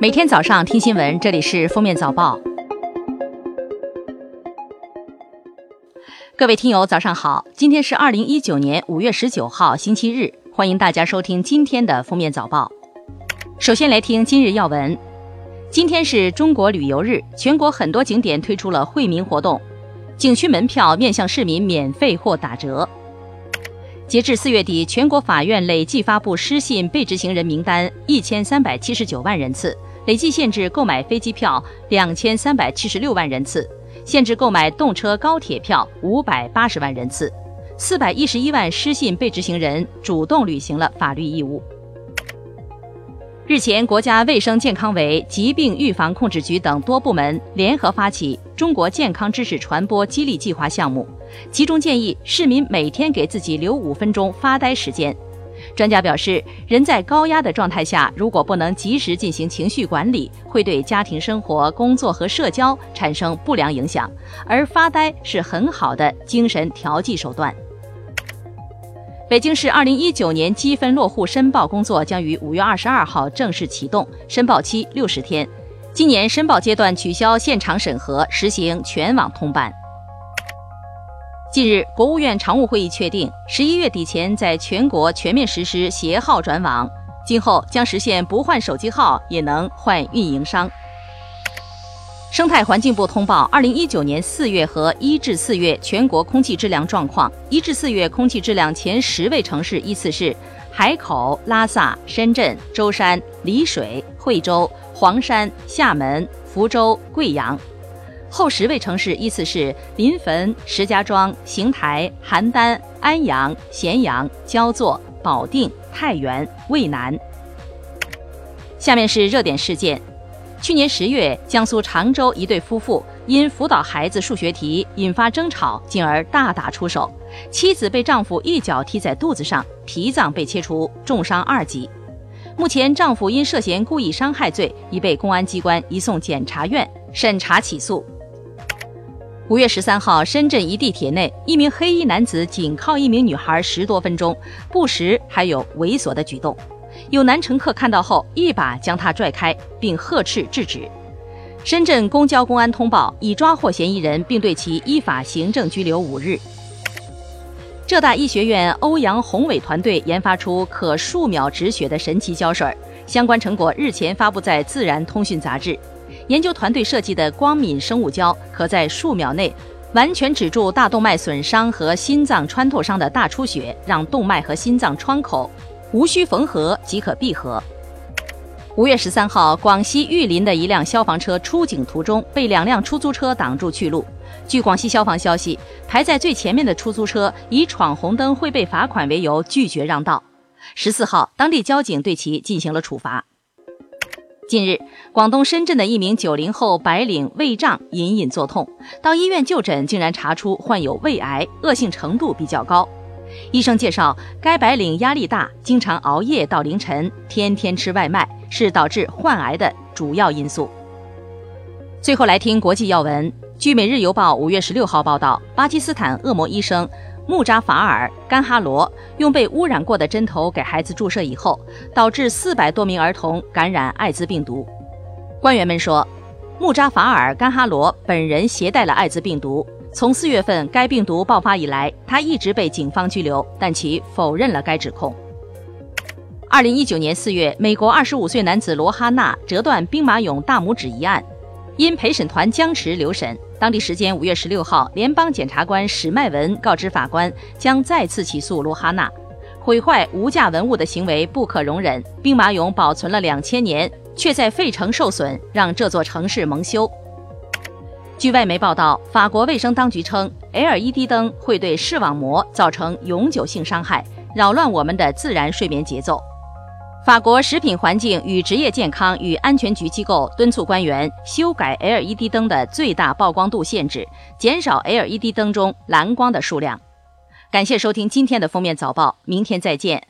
每天早上听新闻，这里是封面早报。各位听友，早上好！今天是二零一九年五月十九号，星期日，欢迎大家收听今天的封面早报。首先来听今日要闻。今天是中国旅游日，全国很多景点推出了惠民活动，景区门票面向市民免费或打折。截至四月底，全国法院累计发布失信被执行人名单一千三百七十九万人次，累计限制购买飞机票两千三百七十六万人次，限制购买动车、高铁票五百八十万人次，四百一十一万失信被执行人主动履行了法律义务。日前，国家卫生健康委、疾病预防控制局等多部门联合发起中国健康知识传播激励计划项目，集中建议市民每天给自己留五分钟发呆时间。专家表示，人在高压的状态下，如果不能及时进行情绪管理，会对家庭生活、工作和社交产生不良影响，而发呆是很好的精神调剂手段。北京市二零一九年积分落户申报工作将于五月二十二号正式启动，申报期六十天。今年申报阶段取消现场审核，实行全网通办。近日，国务院常务会议确定，十一月底前在全国全面实施携号转网，今后将实现不换手机号也能换运营商。生态环境部通报，二零一九年四月和一至四月全国空气质量状况。一至四月空气质量前十位城市依次是海口、拉萨、深圳、舟山、丽水、惠州、黄山、厦门、福州、贵阳；后十位城市依次是临汾、石家庄、邢台、邯郸、安阳、咸阳、焦作、保定、太原、渭南。下面是热点事件。去年十月，江苏常州一对夫妇因辅导孩子数学题引发争吵，进而大打出手，妻子被丈夫一脚踢在肚子上，脾脏被切除，重伤二级。目前，丈夫因涉嫌故意伤害罪已被公安机关移送检察院审查起诉。五月十三号，深圳一地铁内，一名黑衣男子紧靠一名女孩十多分钟，不时还有猥琐的举动。有男乘客看到后，一把将他拽开，并呵斥制止。深圳公交公安通报，已抓获嫌疑人，并对其依法行政拘留五日。浙大医学院欧阳宏伟团队研发出可数秒止血的神奇胶水，相关成果日前发布在《自然通讯》杂志。研究团队设计的光敏生物胶，可在数秒内完全止住大动脉损伤和心脏穿透伤的大出血，让动脉和心脏窗口。无需缝合即可闭合。五月十三号，广西玉林的一辆消防车出警途中被两辆出租车挡住去路。据广西消防消息，排在最前面的出租车以闯红灯会被罚款为由拒绝让道。十四号，当地交警对其进行了处罚。近日，广东深圳的一名九零后白领胃胀隐隐作痛，到医院就诊，竟然查出患有胃癌，恶性程度比较高。医生介绍，该白领压力大，经常熬夜到凌晨，天天吃外卖，是导致患癌的主要因素。最后来听国际要闻。据《每日邮报》五月十六号报道，巴基斯坦恶魔医生穆扎法尔·甘哈罗用被污染过的针头给孩子注射以后，导致四百多名儿童感染艾滋病毒。官员们说，穆扎法尔·甘哈罗本人携带了艾滋病毒。从四月份该病毒爆发以来，他一直被警方拘留，但其否认了该指控。二零一九年四月，美国二十五岁男子罗哈纳折断兵马俑大拇指一案，因陪审团僵持留审。当地时间五月十六号，联邦检察官史迈文告知法官，将再次起诉罗哈纳，毁坏无价文物的行为不可容忍。兵马俑保存了两千年，却在费城受损，让这座城市蒙羞。据外媒报道，法国卫生当局称，LED 灯会对视网膜造成永久性伤害，扰乱我们的自然睡眠节奏。法国食品环境与职业健康与安全局机构敦促官员修改 LED 灯的最大曝光度限制，减少 LED 灯中蓝光的数量。感谢收听今天的封面早报，明天再见。